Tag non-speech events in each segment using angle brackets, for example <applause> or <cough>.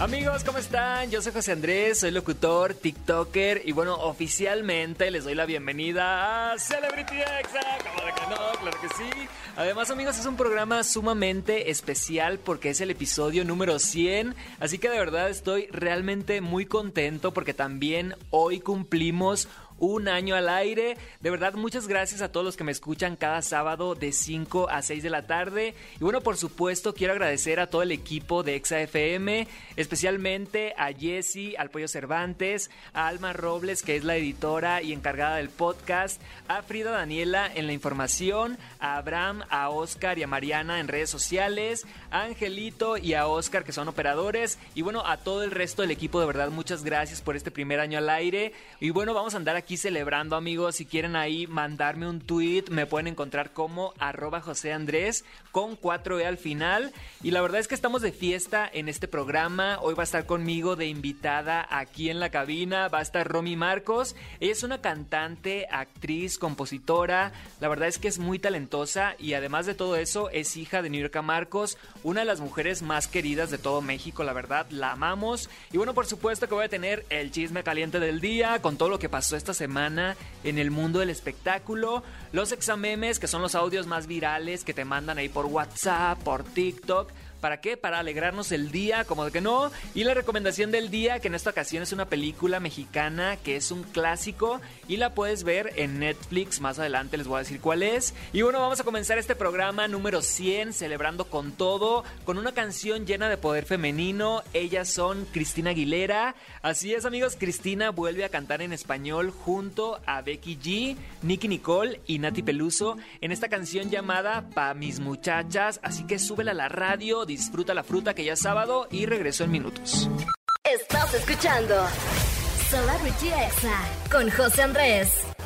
Amigos, ¿cómo están? Yo soy José Andrés, soy locutor, TikToker y bueno, oficialmente les doy la bienvenida a Celebrity Exa. ¿Cómo que no? Claro que sí. Además, amigos, es un programa sumamente especial porque es el episodio número 100. Así que de verdad estoy realmente muy contento porque también hoy cumplimos un año al aire. De verdad, muchas gracias a todos los que me escuchan cada sábado de 5 a 6 de la tarde. Y bueno, por supuesto, quiero agradecer a todo el equipo de Exa FM, especialmente a Jesse, al Pollo Cervantes, a Alma Robles, que es la editora y encargada del podcast, a Frida Daniela en la información, a Abraham, a Oscar y a Mariana en redes sociales, a Angelito y a Oscar, que son operadores. Y bueno, a todo el resto del equipo, de verdad, muchas gracias por este primer año al aire. Y bueno, vamos a andar aquí celebrando, amigos. Si quieren ahí mandarme un tweet, me pueden encontrar como arroba José Andrés con 4E al final. Y la verdad es que estamos de fiesta en este programa. Hoy va a estar conmigo de invitada aquí en la cabina. Va a estar Romy Marcos. Ella es una cantante, actriz, compositora. La verdad es que es muy talentosa y además de todo eso es hija de New York Marcos, una de las mujeres más queridas de todo México. La verdad, la amamos. Y bueno, por supuesto que voy a tener el chisme caliente del día con todo lo que pasó esta semana en el mundo del espectáculo. Los examemes, que son los audios más virales que te mandan ahí por WhatsApp, por TikTok ¿Para qué? Para alegrarnos el día, como de que no. Y la recomendación del día, que en esta ocasión es una película mexicana que es un clásico y la puedes ver en Netflix. Más adelante les voy a decir cuál es. Y bueno, vamos a comenzar este programa número 100, celebrando con todo, con una canción llena de poder femenino. Ellas son Cristina Aguilera. Así es, amigos, Cristina vuelve a cantar en español junto a Becky G, Nicky Nicole y Nati Peluso en esta canción llamada Pa' mis muchachas. Así que súbela a la radio disfruta la fruta que ya es sábado y regreso en minutos. Estás escuchando Celebrity Exa con José Andrés.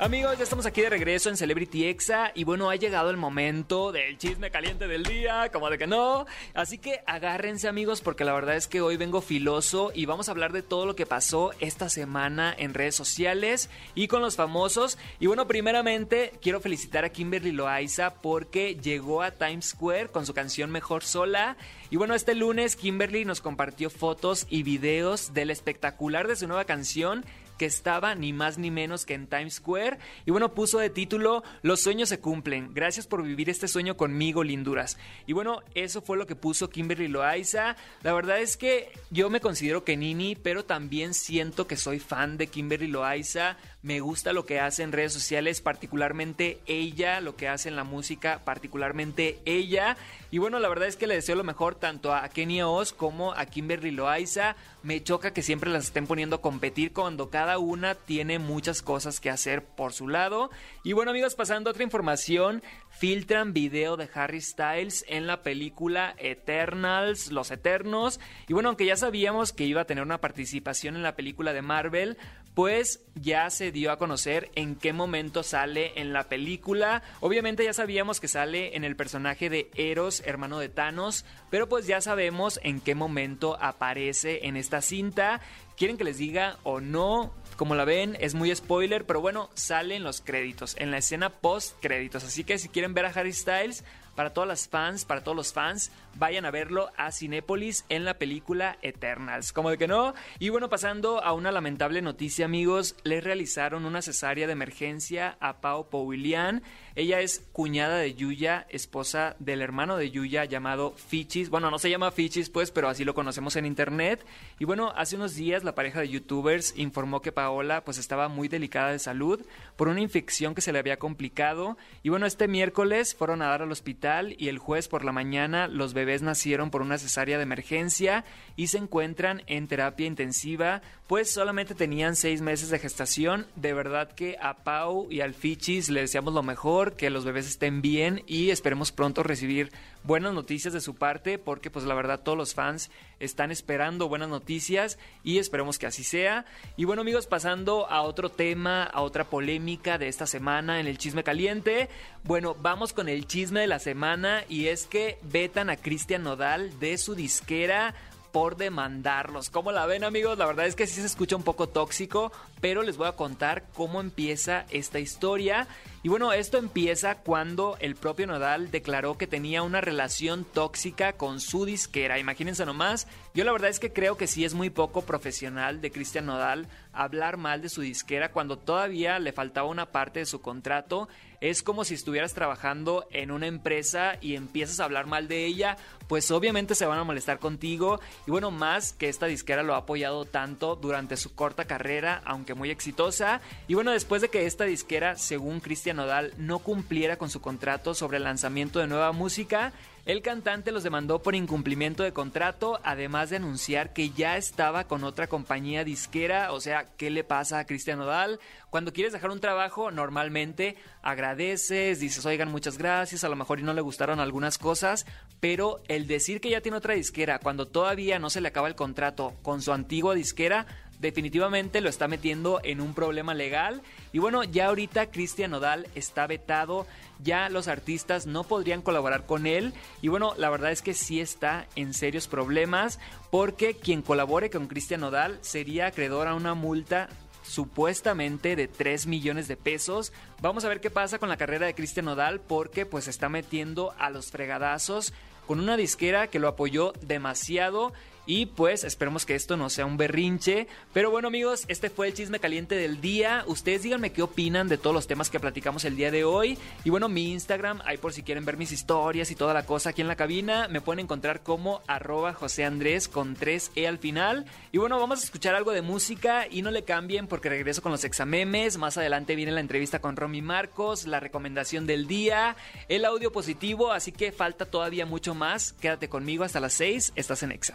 Amigos, ya estamos aquí de regreso en Celebrity Exa y bueno, ha llegado el momento del chisme caliente del día, como de que no. Así que agárrense amigos porque la verdad es que hoy vengo filoso y vamos a hablar de todo lo que pasó esta semana en redes sociales y con los famosos. Y bueno, primeramente quiero felicitar a Kimberly Loaiza porque llegó a Times Square con su canción Mejor Sola. Y bueno, este lunes Kimberly nos compartió fotos y videos del espectacular de su nueva canción que estaba ni más ni menos que en Times Square y bueno, puso de título Los sueños se cumplen. Gracias por vivir este sueño conmigo, linduras. Y bueno, eso fue lo que puso Kimberly Loaiza. La verdad es que yo me considero que Nini, pero también siento que soy fan de Kimberly Loaiza. Me gusta lo que hace en redes sociales, particularmente ella, lo que hace en la música, particularmente ella. Y bueno, la verdad es que le deseo lo mejor tanto a Kenia Oz como a Kimberly Loaiza. Me choca que siempre las estén poniendo a competir cuando cada una tiene muchas cosas que hacer por su lado. Y bueno amigos, pasando a otra información, filtran video de Harry Styles en la película Eternals, Los Eternos. Y bueno, aunque ya sabíamos que iba a tener una participación en la película de Marvel, pues ya se dio a conocer en qué momento sale en la película. Obviamente ya sabíamos que sale en el personaje de Eros, hermano de Thanos, pero pues ya sabemos en qué momento aparece en esta cinta. ¿Quieren que les diga o no? Como la ven, es muy spoiler, pero bueno, sale en los créditos, en la escena post créditos. Así que si quieren ver a Harry Styles, para todas las fans, para todos los fans, vayan a verlo a Cinépolis en la película Eternals. Como de que no. Y bueno, pasando a una lamentable noticia, amigos, le realizaron una cesárea de emergencia a Pau Powilian. Ella es cuñada de Yuya, esposa del hermano de Yuya llamado Fichis. Bueno, no se llama Fichis, pues, pero así lo conocemos en internet. Y bueno, hace unos días la pareja de youtubers informó que Paola pues estaba muy delicada de salud por una infección que se le había complicado. Y bueno, este miércoles fueron a dar al hospital y el jueves por la mañana los bebés nacieron por una cesárea de emergencia y se encuentran en terapia intensiva, pues solamente tenían seis meses de gestación. De verdad que a Pau y al Fichis le deseamos lo mejor, que los bebés estén bien y esperemos pronto recibir buenas noticias de su parte, porque pues la verdad todos los fans están esperando buenas noticias y esperemos que así sea. Y bueno amigos, pasando a otro tema, a otra polémica de esta semana en el chisme caliente. Bueno, vamos con el chisme de la semana y es que vetan a Cristian Nodal de su disquera por demandarlos. ¿Cómo la ven amigos? La verdad es que sí se escucha un poco tóxico, pero les voy a contar cómo empieza esta historia. Y bueno, esto empieza cuando el propio Nodal declaró que tenía una relación tóxica con su disquera. Imagínense nomás, yo la verdad es que creo que sí es muy poco profesional de Cristian Nodal hablar mal de su disquera cuando todavía le faltaba una parte de su contrato. Es como si estuvieras trabajando en una empresa y empiezas a hablar mal de ella, pues obviamente se van a molestar contigo. Y bueno, más que esta disquera lo ha apoyado tanto durante su corta carrera, aunque muy exitosa. Y bueno, después de que esta disquera, según Nodal, no cumpliera con su contrato sobre el lanzamiento de nueva música, el cantante los demandó por incumplimiento de contrato, además de anunciar que ya estaba con otra compañía disquera. O sea, ¿qué le pasa a Cristian Nodal? Cuando quieres dejar un trabajo, normalmente agradeces, dices, oigan, muchas gracias, a lo mejor y no le gustaron algunas cosas, pero el decir que ya tiene otra disquera cuando todavía no se le acaba el contrato con su antigua disquera, definitivamente lo está metiendo en un problema legal. Y bueno, ya ahorita Cristian Nodal está vetado, ya los artistas no podrían colaborar con él. Y bueno, la verdad es que sí está en serios problemas porque quien colabore con Cristian Nodal sería acreedor a una multa supuestamente de 3 millones de pesos. Vamos a ver qué pasa con la carrera de Cristian Nodal porque pues está metiendo a los fregadazos con una disquera que lo apoyó demasiado y pues esperemos que esto no sea un berrinche. Pero bueno amigos, este fue el chisme caliente del día. Ustedes díganme qué opinan de todos los temas que platicamos el día de hoy. Y bueno, mi Instagram, ahí por si quieren ver mis historias y toda la cosa aquí en la cabina, me pueden encontrar como arroba José Andrés con 3E al final. Y bueno, vamos a escuchar algo de música y no le cambien porque regreso con los examemes. Más adelante viene la entrevista con Romy Marcos, la recomendación del día, el audio positivo, así que falta todavía mucho más. Quédate conmigo hasta las 6, estás en Exa.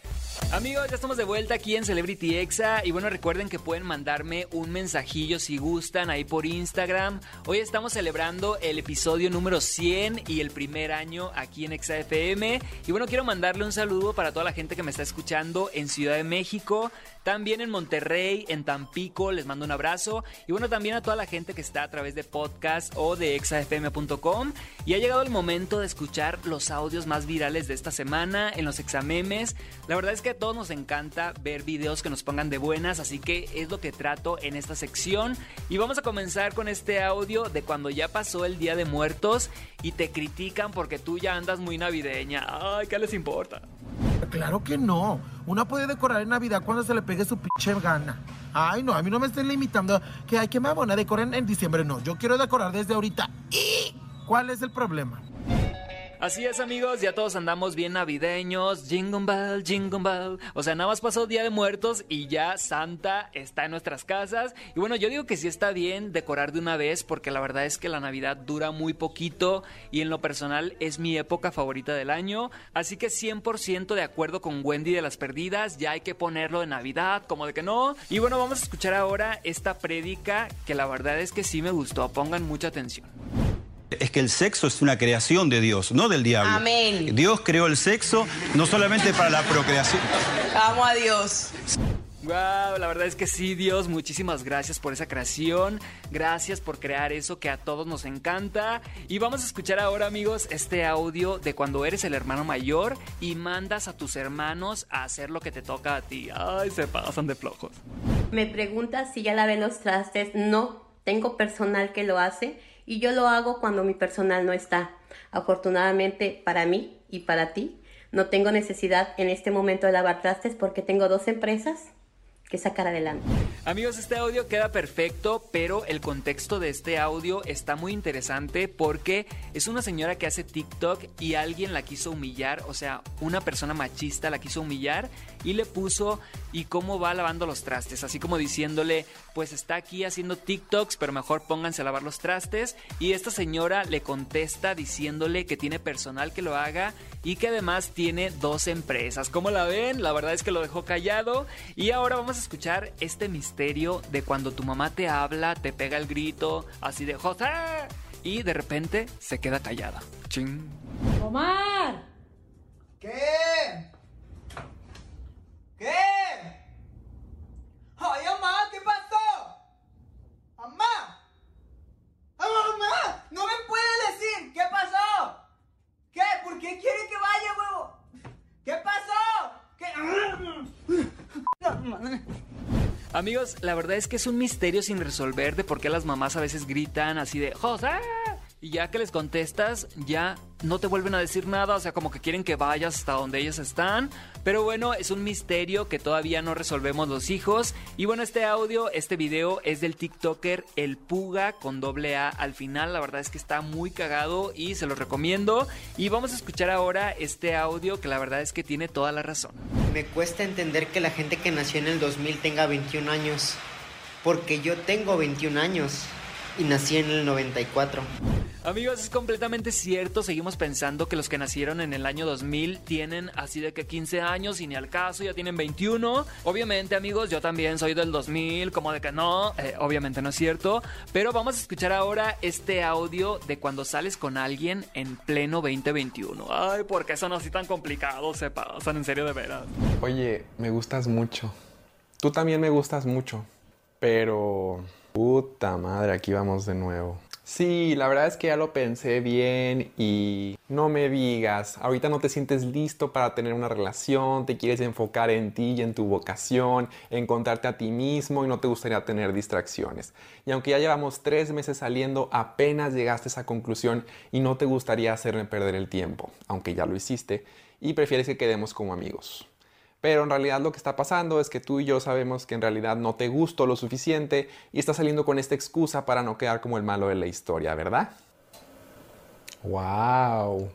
Amigos, ya estamos de vuelta aquí en Celebrity Exa y bueno, recuerden que pueden mandarme un mensajillo si gustan ahí por Instagram. Hoy estamos celebrando el episodio número 100 y el primer año aquí en Exa FM y bueno, quiero mandarle un saludo para toda la gente que me está escuchando en Ciudad de México, también en Monterrey, en Tampico, les mando un abrazo y bueno, también a toda la gente que está a través de podcast o de exafm.com y ha llegado el momento de escuchar los audios más virales de esta semana en los examemes. La verdad es que todos nos encanta ver videos que nos pongan de buenas, así que es lo que trato en esta sección. Y vamos a comenzar con este audio de cuando ya pasó el Día de Muertos y te critican porque tú ya andas muy navideña. Ay, ¿qué les importa? Claro que no. Una puede decorar en Navidad cuando se le pegue su pinche gana. Ay, no, a mí no me estén limitando que hay que me abona decorar en diciembre. No, yo quiero decorar desde ahorita. ¿Y cuál es el problema? Así es, amigos, ya todos andamos bien navideños. Jingle bell, jingle bell. O sea, nada más pasó Día de Muertos y ya Santa está en nuestras casas. Y bueno, yo digo que sí está bien decorar de una vez porque la verdad es que la Navidad dura muy poquito y en lo personal es mi época favorita del año. Así que 100% de acuerdo con Wendy de las Perdidas, ya hay que ponerlo de Navidad, como de que no. Y bueno, vamos a escuchar ahora esta prédica que la verdad es que sí me gustó. Pongan mucha atención. Es que el sexo es una creación de Dios, no del diablo. Amén. Dios creó el sexo no solamente para la procreación. Amo a Dios. Wow, la verdad es que sí, Dios, muchísimas gracias por esa creación. Gracias por crear eso que a todos nos encanta. Y vamos a escuchar ahora, amigos, este audio de cuando eres el hermano mayor y mandas a tus hermanos a hacer lo que te toca a ti. Ay, se pasan de flojos. Me preguntas si ya lavé los trastes. No, tengo personal que lo hace y yo lo hago cuando mi personal no está. Afortunadamente para mí y para ti, no tengo necesidad en este momento de lavar trastes porque tengo dos empresas que sacar adelante. Amigos, este audio queda perfecto, pero el contexto de este audio está muy interesante porque es una señora que hace TikTok y alguien la quiso humillar, o sea, una persona machista la quiso humillar y le puso y cómo va lavando los trastes, así como diciéndole, pues está aquí haciendo TikToks, pero mejor pónganse a lavar los trastes y esta señora le contesta diciéndole que tiene personal que lo haga y que además tiene dos empresas. ¿Cómo la ven? La verdad es que lo dejó callado y ahora vamos a escuchar este misterio de cuando tu mamá te habla, te pega el grito, así de José, y de repente se queda callada. Ching. ¡Omar! ¿Qué? ¿Qué? ¡Ay, mamá! ¿Qué pasó? ¡Mamá! ¡Mamá! ¡No me puede decir! ¿Qué pasó? ¿Qué? ¿Por qué quiere que vaya, huevo? ¿Qué pasó? ¿Qué? <laughs> Amigos, la verdad es que es un misterio sin resolver de por qué las mamás a veces gritan así de José. Y ya que les contestas, ya no te vuelven a decir nada, o sea, como que quieren que vayas hasta donde ellas están. Pero bueno, es un misterio que todavía no resolvemos los hijos. Y bueno, este audio, este video es del TikToker El Puga con doble A al final. La verdad es que está muy cagado y se lo recomiendo. Y vamos a escuchar ahora este audio que la verdad es que tiene toda la razón. Me cuesta entender que la gente que nació en el 2000 tenga 21 años. Porque yo tengo 21 años y nací en el 94. Amigos, es completamente cierto. Seguimos pensando que los que nacieron en el año 2000 tienen así de que 15 años y ni al caso, ya tienen 21. Obviamente, amigos, yo también soy del 2000, como de que no, eh, obviamente no es cierto. Pero vamos a escuchar ahora este audio de cuando sales con alguien en pleno 2021. Ay, porque son así tan complicados, se pasan en serio de veras. Oye, me gustas mucho. Tú también me gustas mucho. Pero... Puta madre, aquí vamos de nuevo. Sí, la verdad es que ya lo pensé bien y no me digas, ahorita no te sientes listo para tener una relación, te quieres enfocar en ti y en tu vocación, encontrarte a ti mismo y no te gustaría tener distracciones. Y aunque ya llevamos tres meses saliendo, apenas llegaste a esa conclusión y no te gustaría hacerme perder el tiempo, aunque ya lo hiciste, y prefieres que quedemos como amigos. Pero en realidad lo que está pasando es que tú y yo sabemos que en realidad no te gustó lo suficiente y estás saliendo con esta excusa para no quedar como el malo de la historia, ¿verdad? ¡Wow!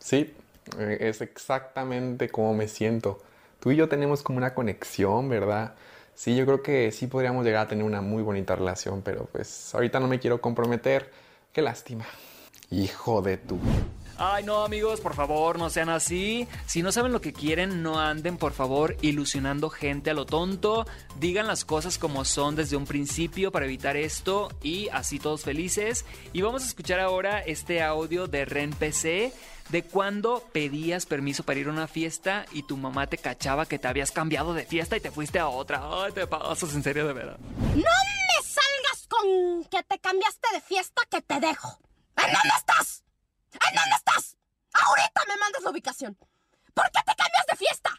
Sí, eh, es exactamente como me siento. Tú y yo tenemos como una conexión, ¿verdad? Sí, yo creo que sí podríamos llegar a tener una muy bonita relación, pero pues ahorita no me quiero comprometer. Qué lástima. Hijo de tu... Ay, no, amigos, por favor, no sean así. Si no saben lo que quieren, no anden, por favor, ilusionando gente a lo tonto. Digan las cosas como son desde un principio para evitar esto y así todos felices. Y vamos a escuchar ahora este audio de Ren PC de cuando pedías permiso para ir a una fiesta y tu mamá te cachaba que te habías cambiado de fiesta y te fuiste a otra. Ay, te pasas en serio de verdad. No me salgas con que te cambiaste de fiesta que te dejo. ¿En dónde estás? ¿En dónde estás? Ahorita me mandas la ¿Por qué te cambias de fiesta?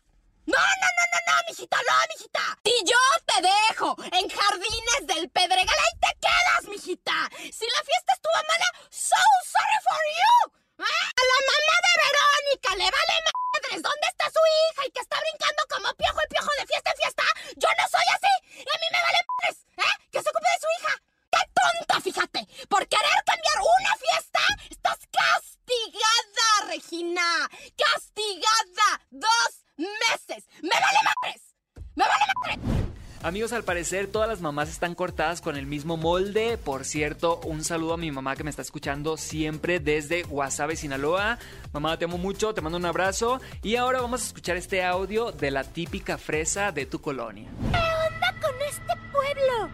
No, no, no, no, no, mijita, no, mijita. Y yo te dejo en Jardines del Pedregal. Ahí te quedas, mijita. Si la fiesta estuvo mala, so sorry for you. ¿Eh? A la mamá de Verónica le vale madres dónde está su hija y que está brincando como piojo y piojo de fiesta en fiesta. Yo no soy así. Y a mí me vale madres. ¿Eh? Que se ocupe de su hija. ¡Qué tonta, fíjate! Por querer cambiar una fiesta, estás castigada, Regina. Castigada. Dos meses. ¡Me vale madres! ¡Me vale madres! Amigos, al parecer todas las mamás están cortadas con el mismo molde. Por cierto, un saludo a mi mamá que me está escuchando siempre desde Guasave, Sinaloa. Mamá, te amo mucho, te mando un abrazo. Y ahora vamos a escuchar este audio de la típica fresa de tu colonia. ¿Qué onda con este pueblo?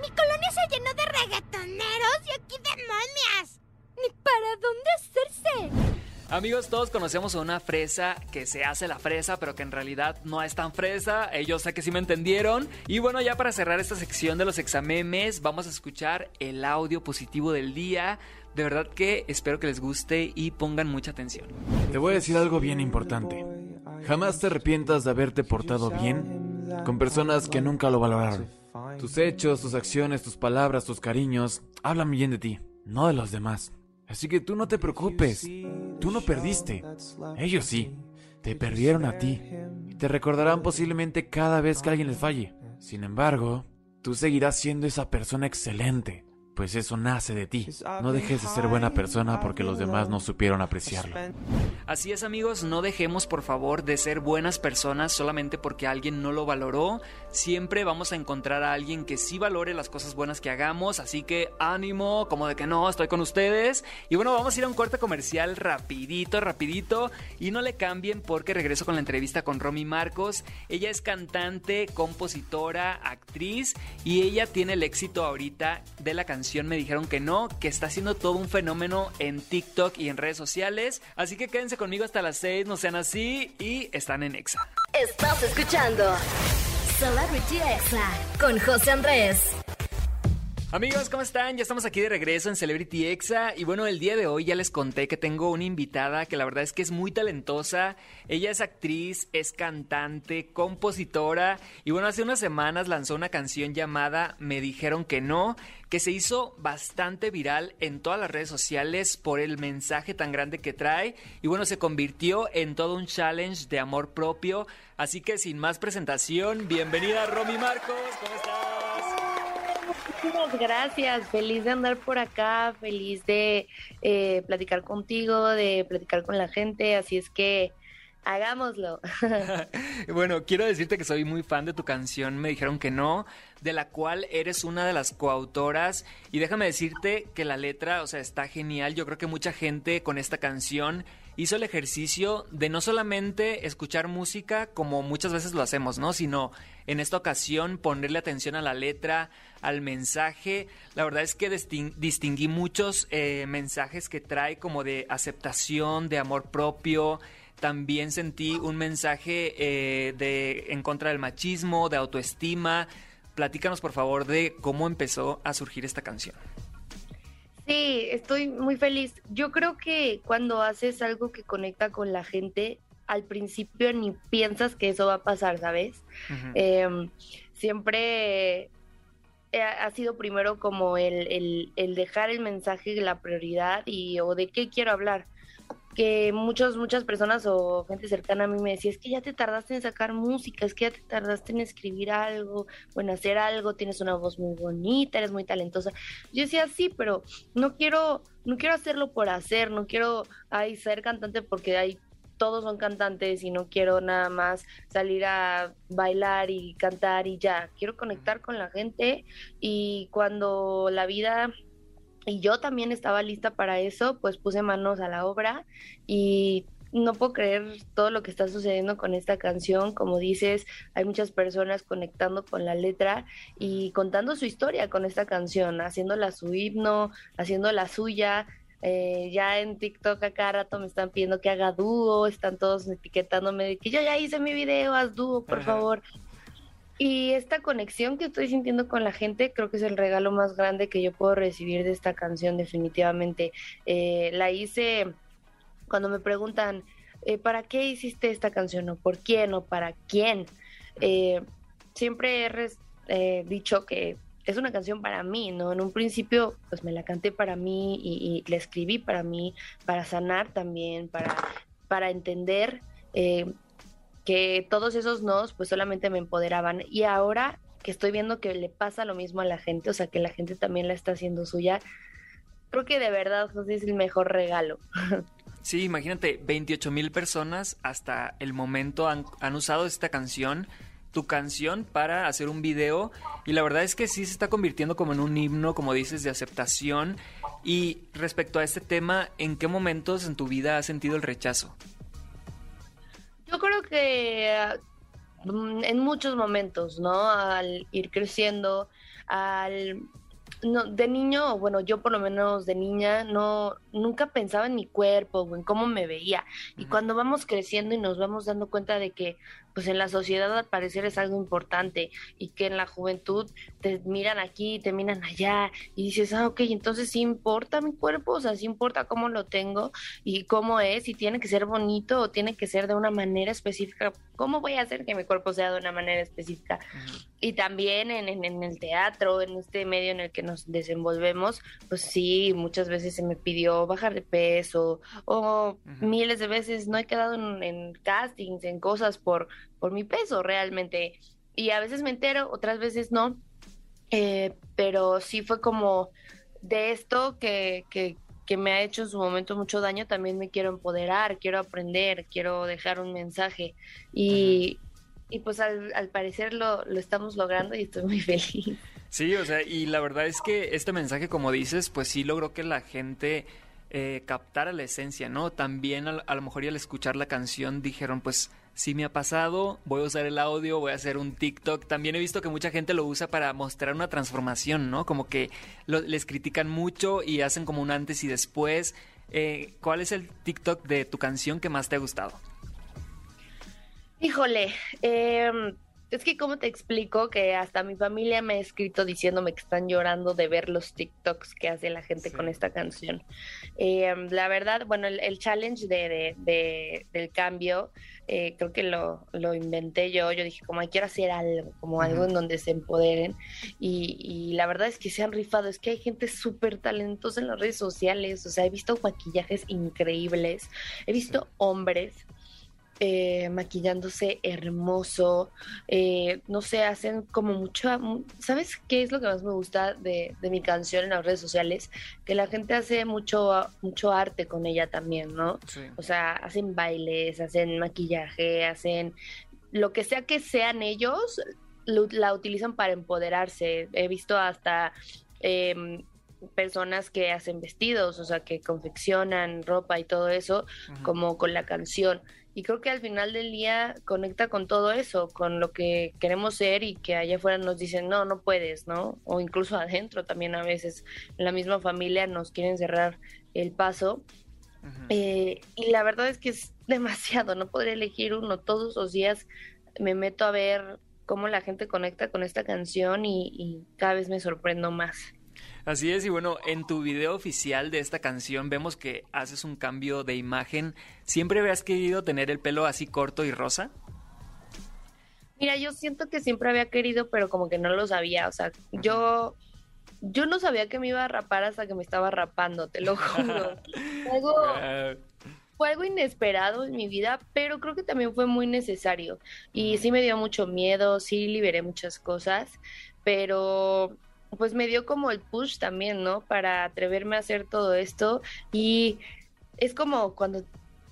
Mi colonia se llenó de reggaetoneros y aquí de momias. ¿Ni para dónde hacerse? Amigos, todos conocemos a una fresa que se hace la fresa, pero que en realidad no es tan fresa. Ellos sé que sí me entendieron. Y bueno, ya para cerrar esta sección de los examemes, vamos a escuchar el audio positivo del día. De verdad que espero que les guste y pongan mucha atención. Te voy a decir algo bien importante. Jamás te arrepientas de haberte portado bien con personas que nunca lo valoraron. Tus hechos, tus acciones, tus palabras, tus cariños hablan bien de ti, no de los demás. Así que tú no te preocupes. Tú no perdiste. Ellos sí. Te perdieron a ti. Y te recordarán posiblemente cada vez que alguien les falle. Sin embargo, tú seguirás siendo esa persona excelente. Pues eso nace de ti. No dejes de ser buena persona porque los demás no supieron apreciarlo. Así es amigos, no dejemos por favor de ser buenas personas solamente porque alguien no lo valoró. Siempre vamos a encontrar a alguien que sí valore las cosas buenas que hagamos. Así que ánimo, como de que no, estoy con ustedes. Y bueno, vamos a ir a un corte comercial rapidito, rapidito. Y no le cambien porque regreso con la entrevista con Romy Marcos. Ella es cantante, compositora, actriz y ella tiene el éxito ahorita de la canción me dijeron que no, que está haciendo todo un fenómeno en TikTok y en redes sociales. Así que quédense conmigo hasta las 6, no sean así y están en Exa. Estás escuchando Celebrity Exa con José Andrés. Amigos, ¿cómo están? Ya estamos aquí de regreso en Celebrity Exa y bueno, el día de hoy ya les conté que tengo una invitada que la verdad es que es muy talentosa. Ella es actriz, es cantante, compositora y bueno, hace unas semanas lanzó una canción llamada Me dijeron que no, que se hizo bastante viral en todas las redes sociales por el mensaje tan grande que trae y bueno, se convirtió en todo un challenge de amor propio. Así que sin más presentación, bienvenida Romy Marcos, ¿cómo estás? Muchísimas gracias, feliz de andar por acá, feliz de eh, platicar contigo, de platicar con la gente, así es que hagámoslo. <laughs> bueno, quiero decirte que soy muy fan de tu canción, me dijeron que no, de la cual eres una de las coautoras y déjame decirte que la letra, o sea, está genial, yo creo que mucha gente con esta canción hizo el ejercicio de no solamente escuchar música como muchas veces lo hacemos, ¿no? Sino en esta ocasión ponerle atención a la letra, al mensaje. La verdad es que distinguí muchos eh, mensajes que trae como de aceptación, de amor propio. También sentí un mensaje eh, de en contra del machismo, de autoestima. Platícanos por favor de cómo empezó a surgir esta canción. Sí, estoy muy feliz. Yo creo que cuando haces algo que conecta con la gente, al principio ni piensas que eso va a pasar, ¿sabes? Em, siempre ha sido primero como el, el, el, dejar el mensaje la prioridad y o de qué quiero hablar que muchos, muchas personas o gente cercana a mí me decía, es que ya te tardaste en sacar música, es que ya te tardaste en escribir algo o en hacer algo, tienes una voz muy bonita, eres muy talentosa. Yo decía, sí, pero no quiero, no quiero hacerlo por hacer, no quiero ay, ser cantante porque hay todos son cantantes y no quiero nada más salir a bailar y cantar y ya, quiero conectar con la gente y cuando la vida y yo también estaba lista para eso, pues puse manos a la obra y no puedo creer todo lo que está sucediendo con esta canción. Como dices, hay muchas personas conectando con la letra y contando su historia con esta canción, haciéndola su himno, haciéndola suya. Eh, ya en TikTok a cada rato me están pidiendo que haga dúo, están todos etiquetándome de que yo ya hice mi video, haz dúo, por favor. Y esta conexión que estoy sintiendo con la gente creo que es el regalo más grande que yo puedo recibir de esta canción definitivamente. Eh, la hice cuando me preguntan, eh, ¿para qué hiciste esta canción? ¿O por quién? ¿O para quién? Eh, siempre he dicho que es una canción para mí, ¿no? En un principio, pues me la canté para mí y, la escribí para mí, para sanar también, para, para entender que todos esos nos pues solamente me empoderaban y ahora que estoy viendo que le pasa lo mismo a la gente, o sea que la gente también la está haciendo suya, creo que de verdad José es el mejor regalo. <laughs> Sí, imagínate, 28 mil personas hasta el momento han, han usado esta canción tu canción para hacer un video y la verdad es que sí se está convirtiendo como en un himno, como dices, de aceptación. Y respecto a este tema, ¿en qué momentos en tu vida has sentido el rechazo? Yo creo que mm, en muchos momentos, ¿no? Al ir creciendo, al no, de niño, bueno, yo por lo menos de niña, no, nunca pensaba en mi cuerpo o en cómo me veía. Y cuando vamos creciendo y nos vamos dando cuenta de que pues en la sociedad al parecer es algo importante y que en la juventud te miran aquí, te miran allá y dices, ah, ok, entonces sí importa mi cuerpo, o sea, sí importa cómo lo tengo y cómo es y tiene que ser bonito o tiene que ser de una manera específica. ¿Cómo voy a hacer que mi cuerpo sea de una manera específica? Y también en, en, el teatro, en este medio en el que nos desenvolvemos, pues sí, muchas veces se me pidió bajar de peso o miles de veces no he quedado en, en castings, en cosas por por mi peso realmente. Y a veces me entero, otras veces no. Eh, pero sí fue como de esto que, que, que, me ha hecho en su momento mucho daño, también me quiero empoderar, quiero aprender, quiero dejar un mensaje. Y, y pues al, al parecer lo, lo estamos logrando y estoy muy <laughs> feliz. Sí, o sea, y la verdad es que este mensaje, como dices, pues sí logró que la gente eh, captara la esencia, ¿no? También a, a, lo mejor al escuchar la canción dijeron, pues sí me ha pasado, voy a usar el audio, voy a hacer un TikTok. También he visto que mucha gente lo usa para mostrar una transformación, ¿no? Como que les critican mucho y hacen como un antes y después. Eh, ¿Cuál es el TikTok de tu canción que más te ha gustado? Híjole, eh, es que, ¿cómo te explico que hasta mi familia me ha escrito diciéndome que están llorando de ver los TikToks que hace la gente con esta canción? Eh, la verdad, bueno, el, challenge de, de, del cambio, eh, creo que lo, lo, inventé yo. Yo dije, como, quiero hacer algo, como algo en donde se empoderen. Y, y, la verdad es que se han rifado. Es que hay gente súper talentosa en las redes sociales. O sea, he visto maquillajes increíbles. He visto hombres eh, maquillándose hermoso, eh, no sé, hacen como mucho, ¿sabes qué es lo que más me gusta de, mi canción en las redes sociales? Que la gente hace mucho, mucho arte con ella también, ¿no? O sea, hacen bailes, hacen maquillaje, hacen lo que sea que sean ellos, la utilizan para empoderarse. He visto hasta... Em, personas que hacen vestidos, o sea, que confeccionan ropa y todo eso, como con la canción. Y creo que al final del día conecta con todo eso, con lo que queremos ser y que allá afuera nos dicen, no, no puedes, ¿no? O incluso adentro también a veces, en la misma familia nos quieren cerrar el paso. Eh, y la verdad es que es <laughs> demasiado, no podría elegir uno. Todos los días me meto a ver cómo la gente conecta con esta canción y, y cada vez me sorprendo más. Así es, y bueno, en tu video oficial de esta canción vemos que haces un cambio de imagen. ¿Siempre habías querido tener el pelo así corto y rosa? Mira, yo siento que siempre había querido, pero como que no lo sabía. O sea, yo, yo no sabía que me iba a rapar hasta que me estaba rapando, te lo <laughs> juro. fue algo inesperado en mi vida, pero creo que también fue muy necesario. Y sí me dio mucho miedo, sí liberé muchas cosas, pero pues me dio como el push también, ¿no? Para atreverme a hacer todo esto. Y es como cuando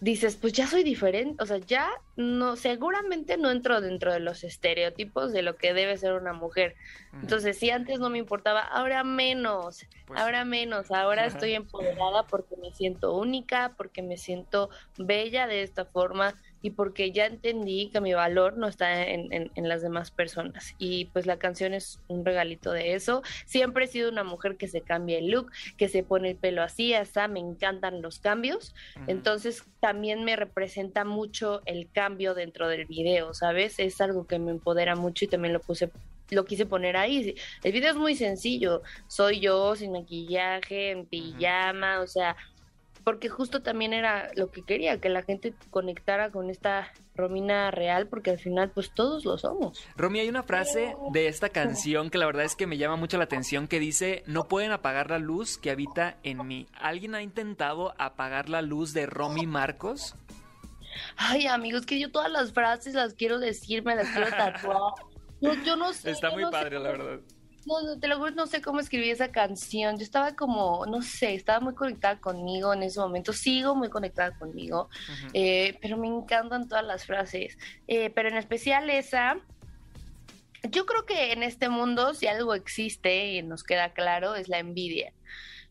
dices, pues ya soy diferente, o sea, ya no, seguramente no entro dentro de los estereotipos de lo que debe ser una mujer. Entonces, si antes no me importaba, ahora menos, pues ahora menos, ahora estoy empoderada porque me siento única, porque me siento bella de esta forma, y porque ya entendí que mi valor no está en, las demás personas. Y pues la canción es un regalito de eso. Siempre he sido una mujer que se cambia el look, que se pone el pelo así, hasta me encantan los cambios. Entonces también me representa mucho el cambio dentro del video, ¿sabes? Es algo que me empodera mucho y también lo puse lo quise poner ahí. El video es muy sencillo. Soy yo sin maquillaje, en pijama, o sea, porque justo también era lo que quería, que la gente conectara con esta Romina real, porque al final pues todos lo somos. Romy, hay una frase de esta canción que la verdad es que me llama mucho la atención que dice, no pueden apagar la luz que habita en mí. ¿Alguien ha intentado apagar la luz de Romy Marcos? Ay, amigos, que yo todas las frases las quiero decir, me las quiero tatuar. <laughs> yo no sé. Está muy padre, la verdad. No, te lo juro, no sé cómo escribí esa canción. Yo estaba como, no sé, estaba muy conectada conmigo en ese momento. Sigo muy conectada conmigo, eh, pero me encantan todas las frases. Eh, pero en especial esa, yo creo que en este mundo, si algo existe y nos queda claro, es la envidia.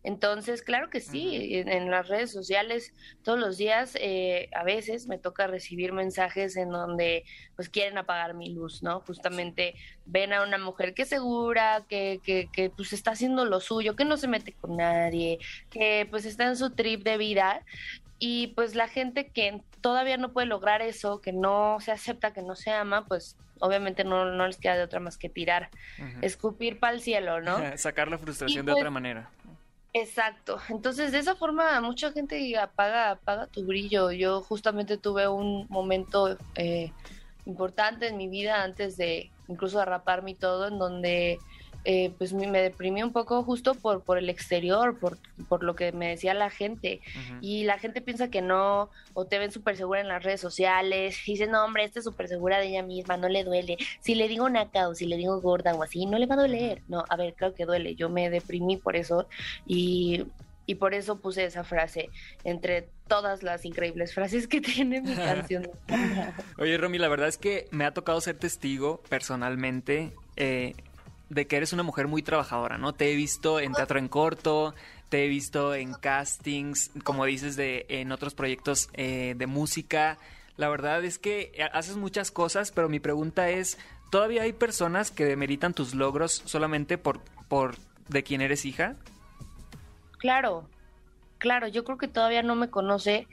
Entonces, claro que sí, en, las redes sociales todos los días eh, a veces me toca recibir mensajes en donde pues quieren apagar mi luz, ¿no? Justamente ven a una mujer que es segura, que, que, que pues está haciendo lo suyo, que no se mete con nadie, que pues está en su trip de vida y pues la gente que todavía no puede lograr eso, que no se acepta, que no se ama, pues obviamente no, no les queda de otra más que tirar, escupir para el cielo, ¿no? <laughs> Sacar la frustración de otra pues, manera. Exacto. Entonces, de esa forma, mucha gente apaga, apaga tu brillo. Yo justamente tuve un momento eh, importante en mi vida antes de incluso arraparme y todo, en donde eh, pues me deprimí un poco justo por, por el exterior, por, por lo que me decía la gente. Y la gente piensa que no, o te ven súper segura en las redes sociales, y dicen, no, hombre, esta es súper segura de ella misma, no le duele. Si le digo naca o si le digo gorda o así, no le va a doler. No, a ver, creo que duele. Yo me deprimí por eso y, y por eso puse esa frase entre todas las increíbles frases que <laughs> tiene mi canción. <laughs> Oye, Romy, la verdad es que me ha tocado ser testigo personalmente. Eh, de que eres una mujer muy trabajadora, ¿no? Te he visto en teatro en corto, te he visto en castings, como dices, de, en otros proyectos eh, de música. La verdad es que haces muchas cosas, pero mi pregunta es, ¿todavía hay personas que demeritan tus logros solamente por, por de quién eres hija? Claro, claro, yo creo que todavía no me conoce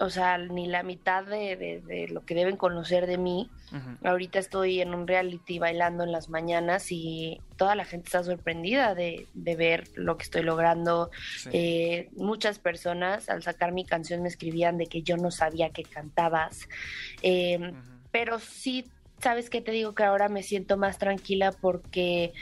o sea, ni la mitad de, de, lo que deben conocer de mí. Ahorita estoy en un reality bailando en las mañanas y toda la gente está sorprendida de, de ver lo que estoy logrando. Eh, muchas personas al sacar mi canción me escribían de que yo no sabía que cantabas. Em, pero sí, sabes que te digo que ahora me siento más tranquila porque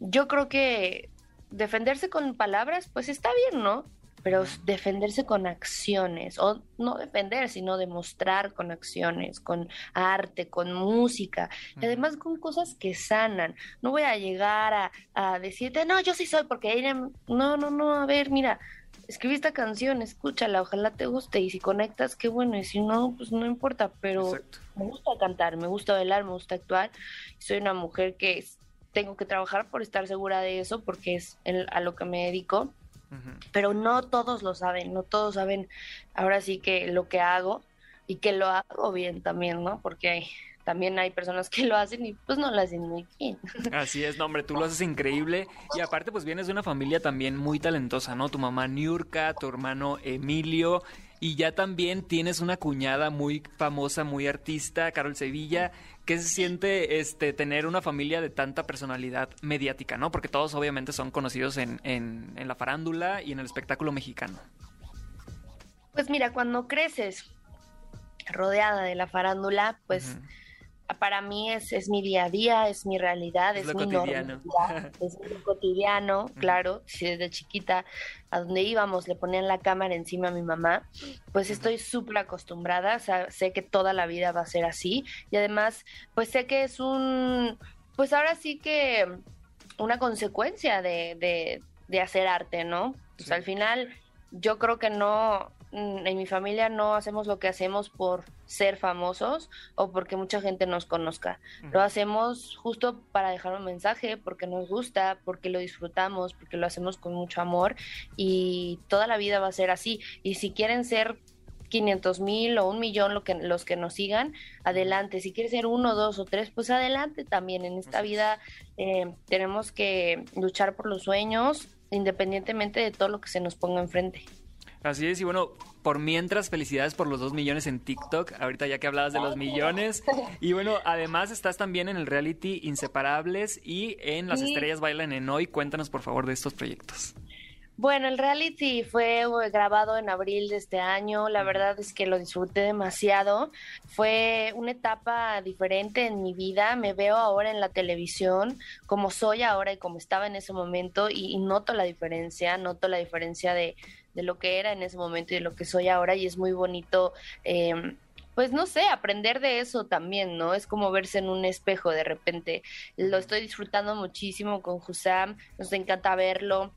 yo creo que defenderse con palabras, pues está bien, ¿no? Pero defenderse con acciones, o no defender, sino demostrar con acciones, con arte, con música, y además con cosas que sanan. No voy a llegar a, a decirte, no, yo sí soy, porque ella, no, no, no, a ver, mira, escribí esta canción, escúchala, ojalá te guste, y si conectas, qué bueno, y si no, pues no importa, pero me gusta cantar, me gusta bailar, me gusta actuar, soy una mujer que tengo que trabajar por estar segura de eso, porque es a lo que me dedico pero no todos lo saben, no todos saben ahora sí que lo que hago y que lo hago bien también, ¿no? Porque también hay personas que lo hacen y pues no lo hacen muy bien. Así es, no, hombre, tú lo haces <laughs> increíble y aparte pues vienes de una familia también muy talentosa, ¿no? Tu mamá Niurka, tu hermano Emilio y ya también tienes una cuñada muy famosa, muy artista, Carol Sevilla. ¿Qué se siente este tener una familia de tanta personalidad mediática, no? Porque todos obviamente son conocidos en, en, la farándula y en el espectáculo mexicano. Pues mira, cuando creces rodeada de la farándula, pues para mí es, es mi día a día, es mi realidad, es, mi cotidiano. es mi <laughs> cotidiano, claro. Si desde chiquita a donde íbamos le ponían la cámara encima a mi mamá, pues estoy súper acostumbrada, sé que toda la vida va a ser así y además, pues sé que es un, pues ahora sí que una consecuencia de, de, de hacer arte, ¿no? Pues al final yo creo que no, en mi familia no hacemos lo que hacemos por ser famosos o porque mucha gente nos conozca. Lo hacemos justo para dejar un mensaje, porque nos gusta, porque lo disfrutamos, porque lo hacemos con mucho amor y toda la vida va a ser así. Y si quieren ser 500 mil o un millón lo que, los que nos sigan, adelante. Si quieres ser uno, dos o tres, pues adelante también. En esta vida eh, tenemos que luchar por los sueños independientemente de todo lo que se nos ponga enfrente. Así es, y bueno, por mientras, felicidades por los dos millones en TikTok, ahorita ya que hablabas de los millones. <laughs> Y bueno, además estás también en el reality Inseparables y en Las Estrellas Bailan en Hoy. Cuéntanos por favor de estos proyectos. Bueno, el reality fue eh, grabado en abril de este año. La verdad es que lo disfruté demasiado. Fue una etapa diferente en mi vida. Me veo ahora en la televisión como soy ahora y como estaba en ese momento y, y noto la diferencia, noto la diferencia de, de lo que era en ese momento y de lo que soy ahora y es muy bonito. Eh, pues no sé, aprender de eso también, ¿no? Es como verse en un espejo de repente. Lo estoy disfrutando muchísimo con Husam, nos encanta verlo,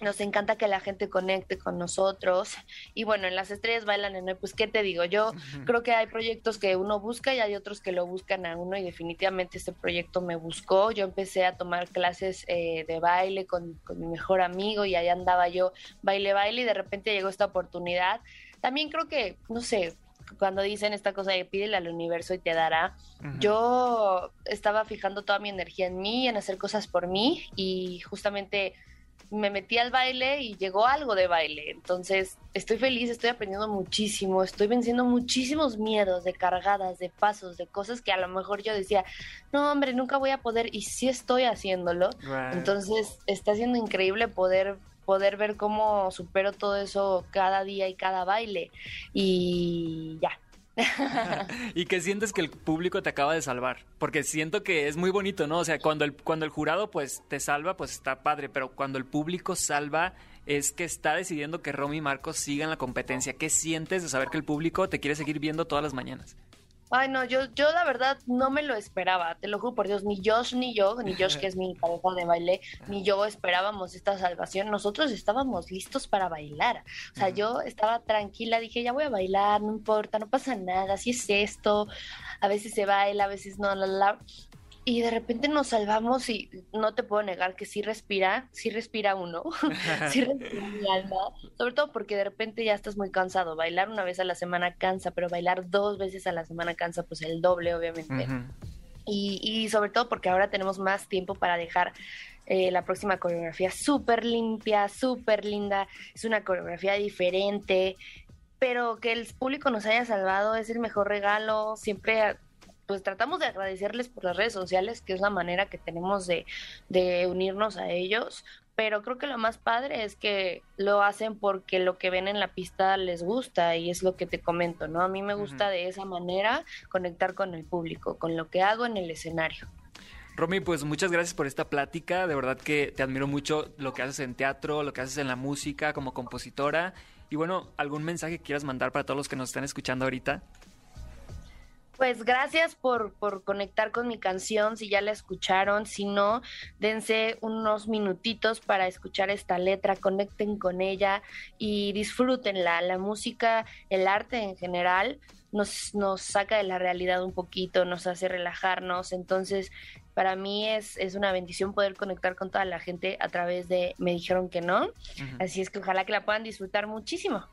nos encanta que la gente conecte con nosotros. Y bueno, en las estrellas bailan en pues qué te digo, yo creo que hay proyectos que uno busca y hay otros que lo buscan a uno y definitivamente este proyecto me buscó. Yo empecé a tomar clases eh, de baile con, mi mejor amigo y ahí andaba yo baile, baile y de repente llegó esta oportunidad. También creo que, no sé, cuando dicen esta cosa de pídele al universo y te dará, yo estaba fijando toda mi energía en mí, en hacer cosas por mí y justamente me metí al baile y llegó algo de baile. Entonces, estoy feliz, estoy aprendiendo muchísimo, estoy venciendo muchísimos miedos de cargadas, de pasos, de cosas que a lo mejor yo decía, no, hombre, nunca voy a poder y sí estoy haciéndolo. Entonces, está siendo increíble poder poder ver cómo supero todo eso cada día y cada baile. Y ya, <laughs> y que sientes que el público te acaba de salvar. Porque siento que es muy bonito, ¿no? O sea, cuando el, cuando el jurado pues te salva, pues está padre. Pero cuando el público salva, es que está decidiendo que Romy y Marcos sigan la competencia. ¿Qué sientes de saber que el público te quiere seguir viendo todas las mañanas? Ay, no, yo, yo la verdad no me lo esperaba, te lo juro por Dios, ni Josh ni yo, ni Josh que es mi pareja de baile, ni yo esperábamos esta salvación, nosotros estábamos listos para bailar, o sea, yo estaba tranquila, dije, ya voy a bailar, no importa, no pasa nada, si es esto, a veces se baila, a veces no, la, la, y de repente nos salvamos y no te puedo negar que sí respira, sí respira uno, <laughs> sí respira mi alma, sobre todo porque de repente ya estás muy cansado, bailar una vez a la semana cansa, pero bailar dos veces a la semana cansa pues el doble obviamente. y, y, sobre todo porque ahora tenemos más tiempo para dejar eh, la próxima coreografía súper limpia, súper linda, es una coreografía diferente, pero que el público nos haya salvado es el mejor regalo. Siempre pues tratamos de agradecerles por las redes sociales, que es la manera que tenemos de, de unirnos a ellos, pero creo que lo más padre es que lo hacen porque lo que ven en la pista les gusta y es lo que te comento, ¿no? A mí me gusta de esa manera conectar con el público, con lo que hago en el escenario. Romy, pues muchas gracias por esta plática. De verdad que te admiro mucho lo que haces en teatro, lo que haces en la música como compositora. Y bueno, ¿algún mensaje que quieras mandar para todos los que nos están escuchando ahorita? Pues gracias por, por conectar con mi canción, si ya la escucharon, si no, dense unos minutitos para escuchar esta letra, conecten con ella y disfrútenla. La música, el arte en general, nos, nos saca de la realidad un poquito, nos hace relajarnos, entonces para mí es, es una bendición poder conectar con toda la gente a través de Me dijeron que no, así es que ojalá que la puedan disfrutar muchísimo.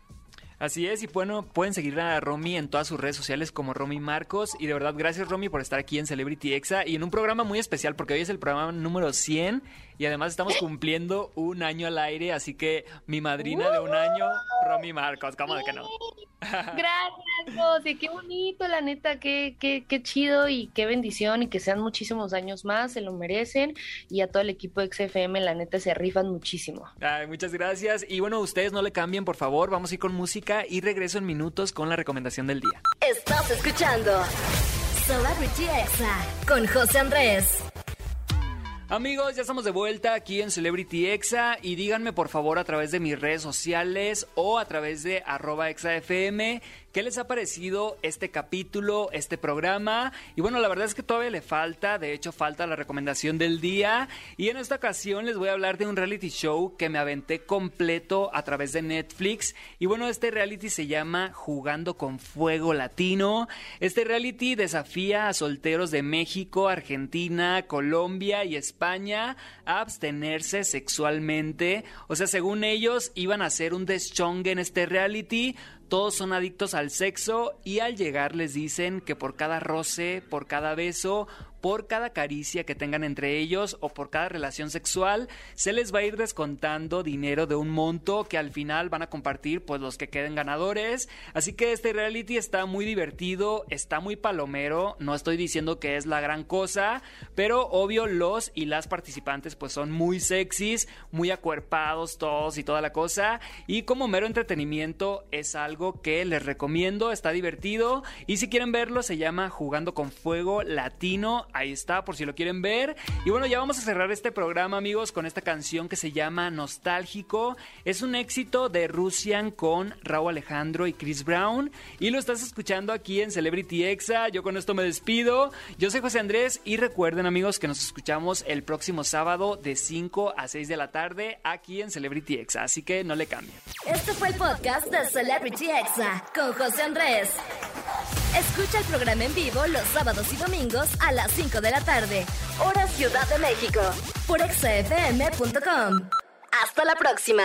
Así es, y bueno, pueden seguir a Romy en todas sus redes sociales como Romy Marcos. Y de verdad, gracias Romy por estar aquí en Celebrity Exa y en un programa muy especial porque hoy es el programa número 100 y además estamos cumpliendo un año al aire, así que mi madrina de un año, Romy Marcos, ¿cómo de que no? <laughs> Gracias, José, qué bonito, la neta, qué, qué, qué chido y qué bendición y que sean muchísimos años más, se lo merecen y a todo el equipo de XFM, la neta, se rifan muchísimo. Ay, muchas gracias y bueno, ustedes no le cambien, por favor, vamos a ir con música y regreso en minutos con la recomendación del día. Estás escuchando Celebrity Exa con José Andrés. Amigos, ya estamos de vuelta aquí en Celebrity Exa y díganme por favor a través de mis redes sociales o a través de arroba exafm ¿Qué les ha parecido este capítulo, este programa? Y bueno, la verdad es que todavía le falta, de hecho falta la recomendación del día. Y en esta ocasión les voy a hablar de un reality show que me aventé completo a través de Netflix. Y bueno, este reality se llama Jugando con Fuego Latino. Este reality desafía a solteros de México, Argentina, Colombia y España a abstenerse sexualmente. O sea, según ellos, iban a hacer un deschongue en este reality todos son adictos al sexo y al llegar les dicen que por cada roce, por cada beso, por cada caricia que tengan entre ellos o por cada relación sexual, se les va a ir descontando dinero de un monto que al final van a compartir pues los que queden ganadores. Así que este reality está muy divertido, está muy palomero, no estoy diciendo que es la gran cosa, pero obvio los y las participantes pues son muy sexys, muy acuerpados todos y toda la cosa. Y como mero entretenimiento es algo que les recomiendo, está divertido. Y si quieren verlo se llama Jugando con Fuego Latino Ahí está, por si lo quieren ver. Y bueno, ya vamos a cerrar este programa, amigos, con esta canción que se llama Nostálgico. Es un éxito de Rusian con Raúl Alejandro y Chris Brown. Y lo estás escuchando aquí en Celebrity Exa. Yo con esto me despido. Yo soy José Andrés y recuerden, amigos, que nos escuchamos el próximo sábado de 5 a 6 de la tarde aquí en Celebrity Exa. Así que no le cambien. Este fue el podcast de Celebrity Exa con José Andrés. Escucha el programa en vivo los sábados y domingos a las 5 de la tarde, hora Ciudad de México, por exafm.com. Hasta la próxima.